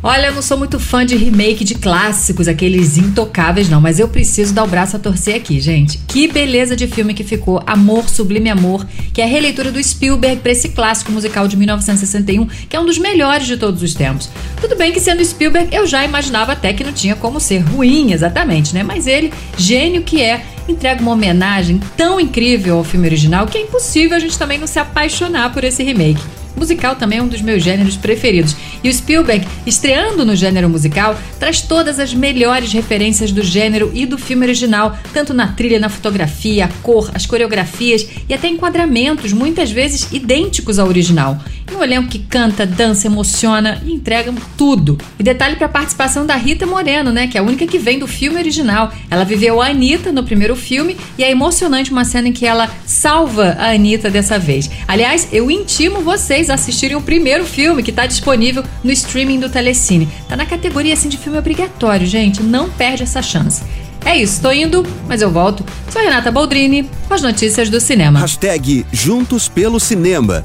Olha, eu não sou muito fã de remake de clássicos, aqueles intocáveis, não, mas eu preciso dar o braço a torcer aqui, gente. Que beleza de filme que ficou Amor, Sublime Amor, que é a releitura do Spielberg para esse clássico musical de 1961, que é um dos melhores de todos os tempos. Tudo bem que sendo Spielberg, eu já imaginava até que não tinha como ser ruim, exatamente, né? Mas ele, gênio que é, entrega uma homenagem tão incrível ao filme original que é impossível a gente também não se apaixonar por esse remake. Musical também é um dos meus gêneros preferidos. E o Spielberg, estreando no gênero musical, traz todas as melhores referências do gênero e do filme original, tanto na trilha, na fotografia, a cor, as coreografias e até enquadramentos, muitas vezes idênticos ao original. Um elenco que canta, dança, emociona e entrega tudo. E detalhe para a participação da Rita Moreno, né, que é a única que vem do filme original. Ela viveu a Anitta no primeiro filme e é emocionante uma cena em que ela salva a Anitta dessa vez. Aliás, eu intimo vocês a assistirem o primeiro filme que está disponível no streaming do Telecine. Tá na categoria assim de filme obrigatório, gente. Não perde essa chance. É isso, tô indo, mas eu volto. Sou Renata Boldrini com as notícias do cinema. Hashtag Juntos pelo Cinema.